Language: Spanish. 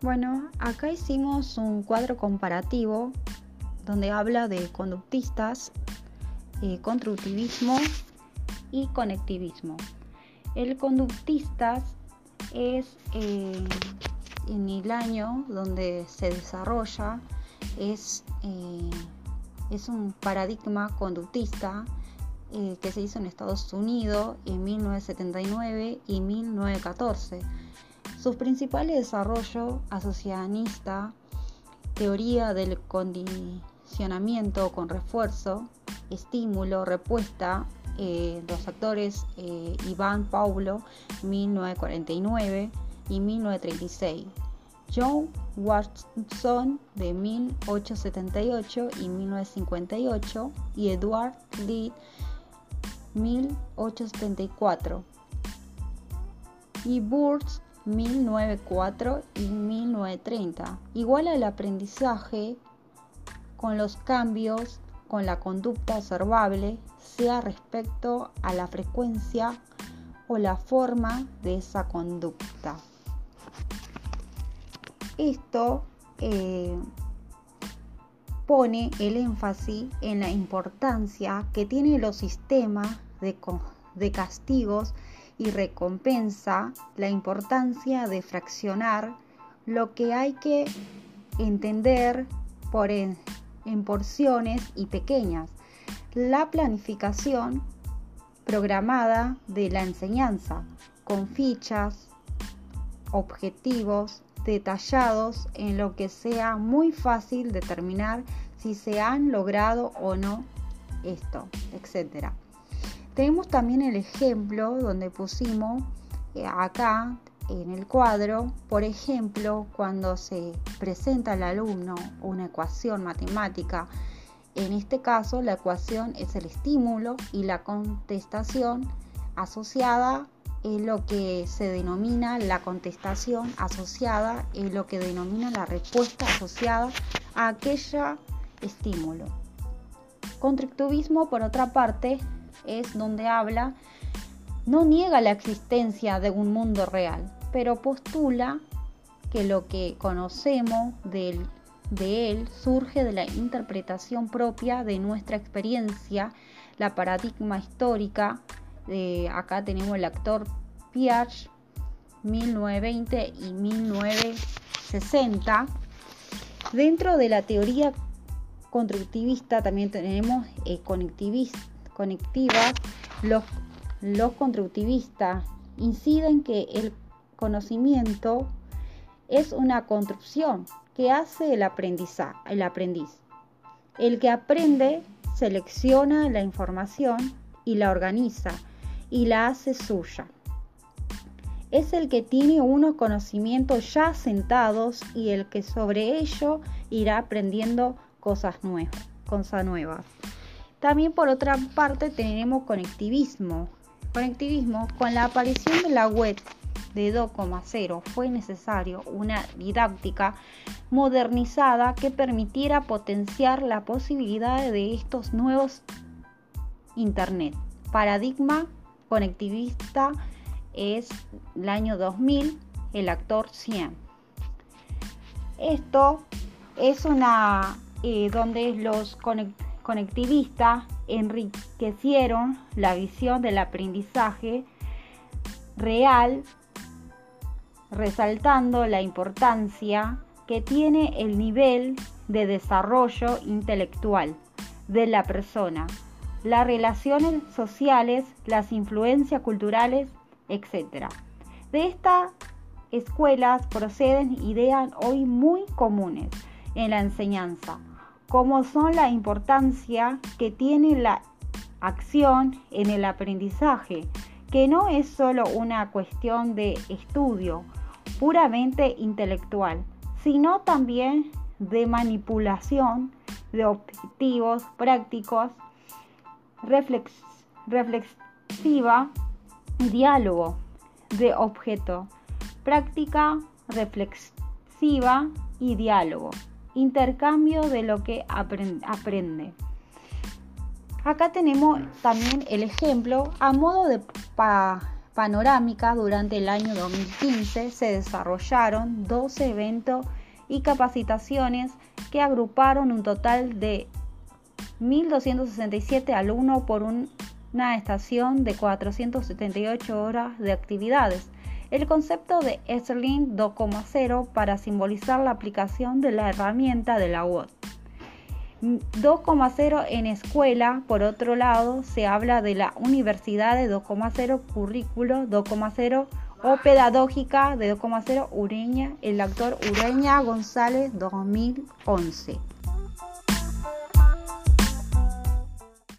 Bueno, acá hicimos un cuadro comparativo donde habla de conductistas, eh, constructivismo y conectivismo. El conductistas es eh, en el año donde se desarrolla, es, eh, es un paradigma conductista que se hizo en Estados Unidos en 1979 y 1914 sus principales desarrollos asociacionista, teoría del condicionamiento con refuerzo, estímulo, respuesta, eh, los actores eh, Iván Paulo, 1949 y 1936. John Watson de 1878 y 1958 y Edward Lee 1874 y Burns 1904 y 1930. Igual al aprendizaje con los cambios con la conducta observable, sea respecto a la frecuencia o la forma de esa conducta. Esto eh, pone el énfasis en la importancia que tienen los sistemas de, de castigos y recompensa la importancia de fraccionar lo que hay que entender por en, porciones y pequeñas. La planificación programada de la enseñanza con fichas, objetivos detallados en lo que sea muy fácil determinar si se han logrado o no esto, etcétera. Tenemos también el ejemplo donde pusimos eh, acá en el cuadro, por ejemplo, cuando se presenta al alumno una ecuación matemática, en este caso la ecuación es el estímulo y la contestación asociada es lo que se denomina la contestación asociada, es lo que denomina la respuesta asociada a aquella estímulo. Constructivismo, por otra parte, es donde habla, no niega la existencia de un mundo real, pero postula que lo que conocemos de él, surge de la interpretación propia de nuestra experiencia, la paradigma histórica. de acá tenemos el actor Piaget, 1920 y 1960. Dentro de la teoría constructivista también tenemos el conectivista los, los constructivistas inciden que el conocimiento es una construcción que hace el, el aprendiz. El que aprende selecciona la información y la organiza y la hace suya. Es el que tiene unos conocimientos ya sentados y el que sobre ello irá aprendiendo cosas nuevas. Cosas nuevas. También por otra parte tenemos conectivismo. Conectivismo, con la aparición de la web de 2,0 fue necesario una didáctica modernizada que permitiera potenciar la posibilidad de estos nuevos Internet. Paradigma conectivista es el año 2000, el actor 100. Esto es una eh, donde los conectivistas conectivistas enriquecieron la visión del aprendizaje real, resaltando la importancia que tiene el nivel de desarrollo intelectual de la persona, las relaciones sociales, las influencias culturales, etc. De estas escuelas proceden ideas hoy muy comunes en la enseñanza, como son la importancia que tiene la acción en el aprendizaje, que no es solo una cuestión de estudio puramente intelectual, sino también de manipulación de objetivos prácticos, reflexiva diálogo de objeto, práctica reflexiva y diálogo intercambio de lo que aprende. Acá tenemos también el ejemplo a modo de panorámica, durante el año 2015 se desarrollaron 12 eventos y capacitaciones que agruparon un total de 1.267 alumnos por una estación de 478 horas de actividades. El concepto de Sterling 2.0 para simbolizar la aplicación de la herramienta de la UOT. 2,0 en escuela, por otro lado, se habla de la universidad de 2,0 currículo 2,0 o pedagógica de 2,0 Ureña, el actor Ureña González 2011.